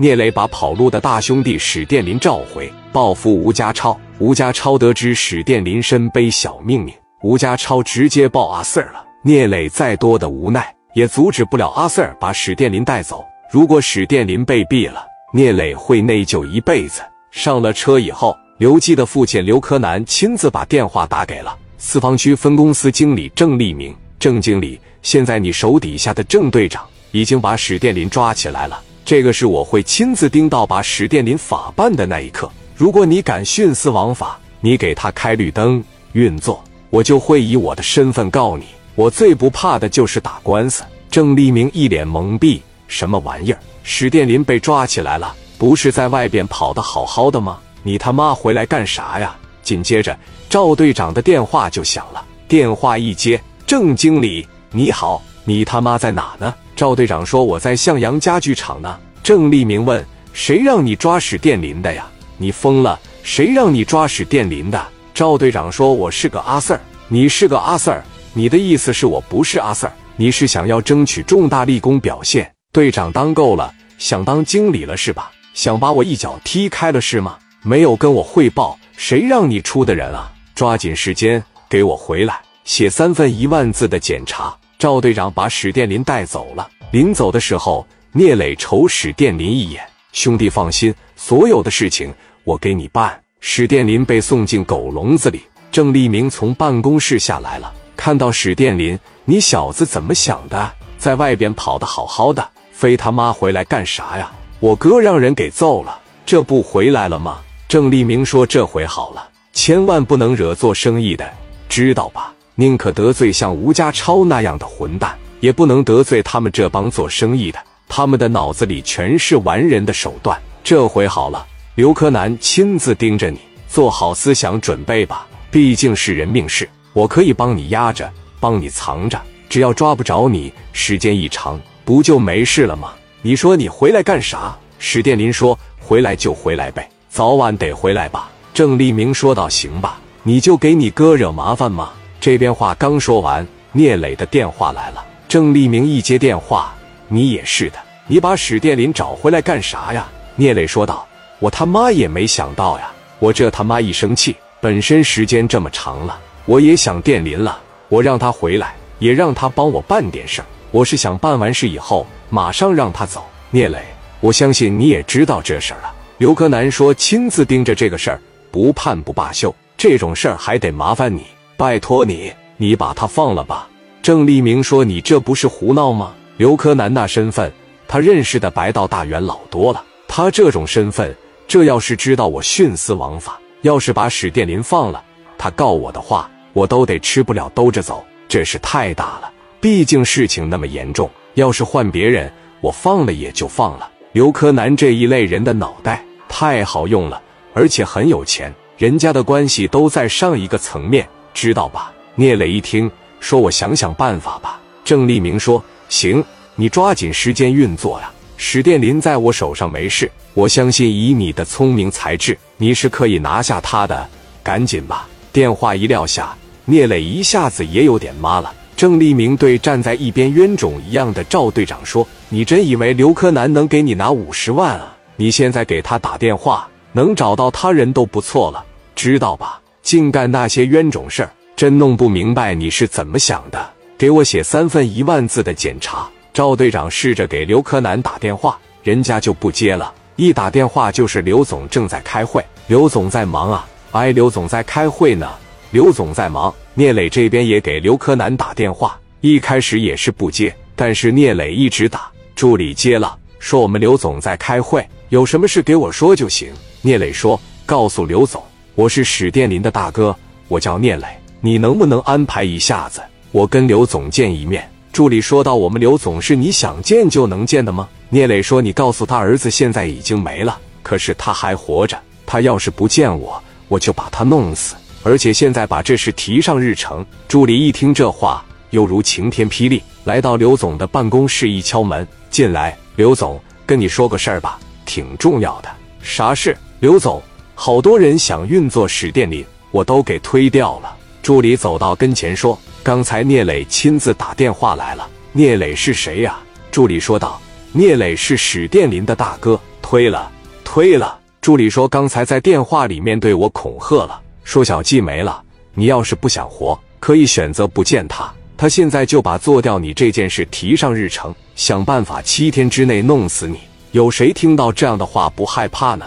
聂磊把跑路的大兄弟史殿林召回，报复吴家超。吴家超得知史殿林身背小命命，吴家超直接报阿 Sir 了。聂磊再多的无奈，也阻止不了阿 Sir 把史殿林带走。如果史殿林被毙了，聂磊会内疚一辈子。上了车以后，刘基的父亲刘柯南亲自把电话打给了四方区分公司经理郑立明。郑经理，现在你手底下的郑队长已经把史殿林抓起来了。这个是我会亲自盯到把史殿林法办的那一刻。如果你敢徇私枉法，你给他开绿灯运作，我就会以我的身份告你。我最不怕的就是打官司。郑立明一脸懵逼，什么玩意儿？史殿林被抓起来了，不是在外边跑得好好的吗？你他妈回来干啥呀？紧接着，赵队长的电话就响了。电话一接，郑经理，你好，你他妈在哪呢？赵队长说：“我在向阳家具厂呢。”郑立明问：“谁让你抓史殿林的呀？你疯了？谁让你抓史殿林的？”赵队长说：“我是个阿 Sir，你是个阿 Sir，你的意思是我不是阿 Sir？你是想要争取重大立功表现？队长当够了，想当经理了是吧？想把我一脚踢开了是吗？没有跟我汇报，谁让你出的人啊？抓紧时间给我回来，写三份一万字的检查。”赵队长把史殿林带走了。临走的时候，聂磊瞅史殿林一眼：“兄弟放心，所有的事情我给你办。”史殿林被送进狗笼子里。郑立明从办公室下来了，看到史殿林：“你小子怎么想的？在外边跑得好好的，非他妈回来干啥呀？我哥让人给揍了，这不回来了吗？”郑立明说：“这回好了，千万不能惹做生意的，知道吧？”宁可得罪像吴家超那样的混蛋，也不能得罪他们这帮做生意的。他们的脑子里全是完人的手段。这回好了，刘柯南亲自盯着你，做好思想准备吧。毕竟是人命事，我可以帮你压着，帮你藏着。只要抓不着你，时间一长，不就没事了吗？你说你回来干啥？史殿林说：“回来就回来呗，早晚得回来吧。”郑立明说道：“行吧，你就给你哥惹麻烦吗？”这边话刚说完，聂磊的电话来了。郑立明一接电话：“你也是的，你把史殿林找回来干啥呀？”聂磊说道：“我他妈也没想到呀！我这他妈一生气，本身时间这么长了，我也想殿林了。我让他回来，也让他帮我办点事儿。我是想办完事以后，马上让他走。”聂磊，我相信你也知道这事儿了。刘柯南说：“亲自盯着这个事儿，不判不罢休。这种事儿还得麻烦你。”拜托你，你把他放了吧。郑立明说：“你这不是胡闹吗？刘柯南那身份，他认识的白道大员老多了。他这种身份，这要是知道我徇私枉法，要是把史殿林放了，他告我的话，我都得吃不了兜着走。这事太大了，毕竟事情那么严重。要是换别人，我放了也就放了。刘柯南这一类人的脑袋太好用了，而且很有钱，人家的关系都在上一个层面。”知道吧？聂磊一听，说：“我想想办法吧。”郑立明说：“行，你抓紧时间运作呀。史殿林在我手上没事，我相信以你的聪明才智，你是可以拿下他的。赶紧吧。”电话一撂下，聂磊一下子也有点麻了。郑立明对站在一边冤种一样的赵队长说：“你真以为刘柯南能给你拿五十万啊？你现在给他打电话，能找到他人都不错了，知道吧？”净干那些冤种事儿，真弄不明白你是怎么想的。给我写三份一万字的检查。赵队长试着给刘柯南打电话，人家就不接了。一打电话就是刘总正在开会，刘总在忙啊。哎，刘总在开会呢，刘总在忙。聂磊这边也给刘柯南打电话，一开始也是不接，但是聂磊一直打，助理接了，说我们刘总在开会，有什么事给我说就行。聂磊说，告诉刘总。我是史殿林的大哥，我叫聂磊，你能不能安排一下子，我跟刘总见一面？助理说道：“我们刘总是你想见就能见的吗？”聂磊说：“你告诉他，儿子现在已经没了，可是他还活着。他要是不见我，我就把他弄死，而且现在把这事提上日程。”助理一听这话，犹如晴天霹雳，来到刘总的办公室一敲门：“进来，刘总，跟你说个事儿吧，挺重要的。啥事？刘总。”好多人想运作史殿林，我都给推掉了。助理走到跟前说：“刚才聂磊亲自打电话来了。”聂磊是谁呀？助理说道：“聂磊是史殿林的大哥，推了，推了。助理说刚才在电话里面对我恐吓了，说小季没了，你要是不想活，可以选择不见他。他现在就把做掉你这件事提上日程，想办法七天之内弄死你。有谁听到这样的话不害怕呢？